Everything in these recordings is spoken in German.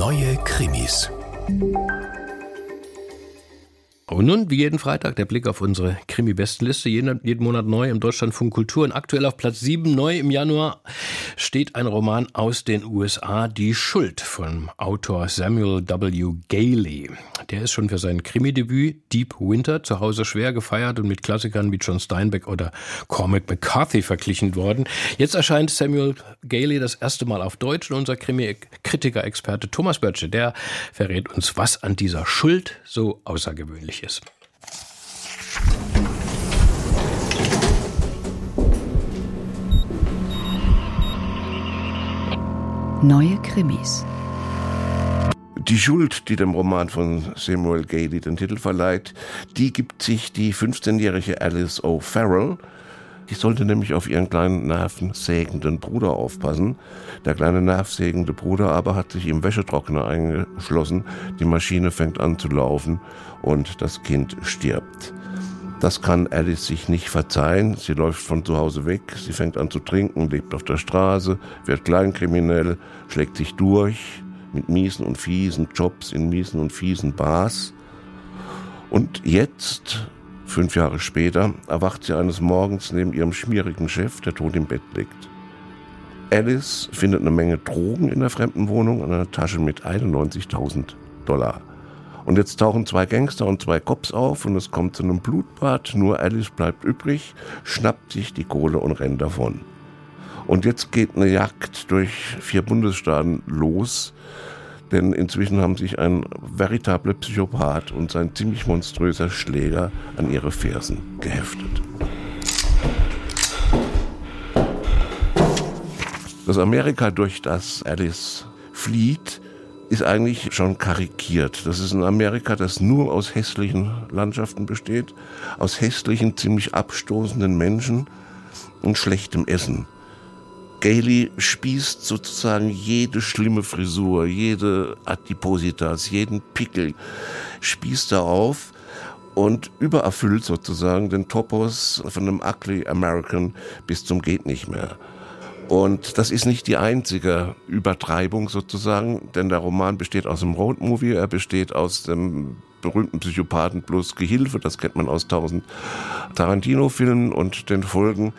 Neue Krimis. Und nun, wie jeden Freitag, der Blick auf unsere Krimi-Bestenliste. Jeden, jeden Monat neu im Deutschlandfunk Kultur. Und aktuell auf Platz 7 neu im Januar steht ein Roman aus den USA, Die Schuld vom Autor Samuel W. Gailey. Der ist schon für sein Krimi-Debüt Deep Winter zu Hause schwer gefeiert und mit Klassikern wie John Steinbeck oder Cormac McCarthy verglichen worden. Jetzt erscheint Samuel Gailey das erste Mal auf Deutsch und unser Krimi-Kritiker-Experte Thomas Böttche, der verrät uns, was an dieser Schuld so außergewöhnlich ist. Neue Krimis. Die Schuld, die dem Roman von Samuel Gailey den Titel verleiht, die gibt sich die 15-jährige Alice O'Farrell, die sollte nämlich auf ihren kleinen nervensägenden Bruder aufpassen. Der kleine nervsägende Bruder aber hat sich im Wäschetrockner eingeschlossen. Die Maschine fängt an zu laufen und das Kind stirbt. Das kann Alice sich nicht verzeihen. Sie läuft von zu Hause weg, sie fängt an zu trinken, lebt auf der Straße, wird kleinkriminell, schlägt sich durch mit miesen und fiesen Jobs in miesen und fiesen Bars. Und jetzt Fünf Jahre später erwacht sie eines Morgens neben ihrem schmierigen Chef, der tot im Bett liegt. Alice findet eine Menge Drogen in der fremden Wohnung und eine Tasche mit 91.000 Dollar. Und jetzt tauchen zwei Gangster und zwei Cops auf und es kommt zu einem Blutbad. Nur Alice bleibt übrig, schnappt sich die Kohle und rennt davon. Und jetzt geht eine Jagd durch vier Bundesstaaten los denn inzwischen haben sich ein veritabler Psychopath und sein ziemlich monströser Schläger an ihre Fersen geheftet. Das Amerika, durch das Alice flieht, ist eigentlich schon karikiert. Das ist ein Amerika, das nur aus hässlichen Landschaften besteht, aus hässlichen, ziemlich abstoßenden Menschen und schlechtem Essen. Gailey spießt sozusagen jede schlimme Frisur, jede Adipositas, jeden Pickel, spießt er auf und übererfüllt sozusagen den Topos von einem ugly American bis zum geht nicht mehr. Und das ist nicht die einzige Übertreibung sozusagen, denn der Roman besteht aus einem Roadmovie, er besteht aus dem berühmten Psychopathen plus Gehilfe, das kennt man aus tausend Tarantino-Filmen und den Folgen.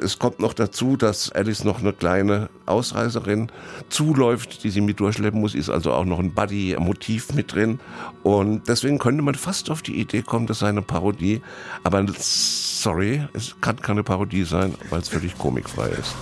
Es kommt noch dazu, dass Alice noch eine kleine Ausreißerin zuläuft, die sie mit durchschleppen muss, ist also auch noch ein Buddy-Motiv mit drin. Und deswegen könnte man fast auf die Idee kommen, das sei eine Parodie. Aber sorry, es kann keine Parodie sein, weil es völlig komikfrei ist.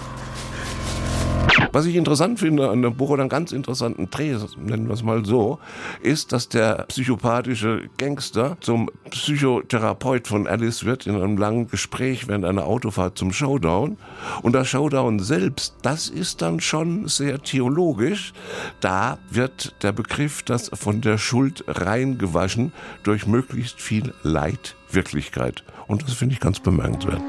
Was ich interessant finde an dem Buch oder einen ganz interessanten Dreh, nennen wir es mal so, ist, dass der psychopathische Gangster zum Psychotherapeut von Alice wird in einem langen Gespräch während einer Autofahrt zum Showdown. Und das Showdown selbst, das ist dann schon sehr theologisch. Da wird der Begriff, das von der Schuld reingewaschen, durch möglichst viel Leid Wirklichkeit. Und das finde ich ganz bemerkenswert.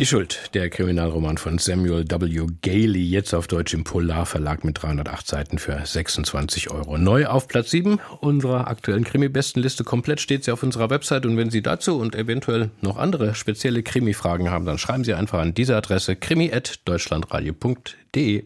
Die Schuld, der Kriminalroman von Samuel W. Gailey, jetzt auf Deutsch im Polar Verlag mit 308 Seiten für 26 Euro. Neu auf Platz 7 unserer aktuellen Krimi-Bestenliste. Komplett steht sie auf unserer Website und wenn Sie dazu und eventuell noch andere spezielle Krimi-Fragen haben, dann schreiben Sie einfach an diese Adresse krimi.deutschlandradio.de.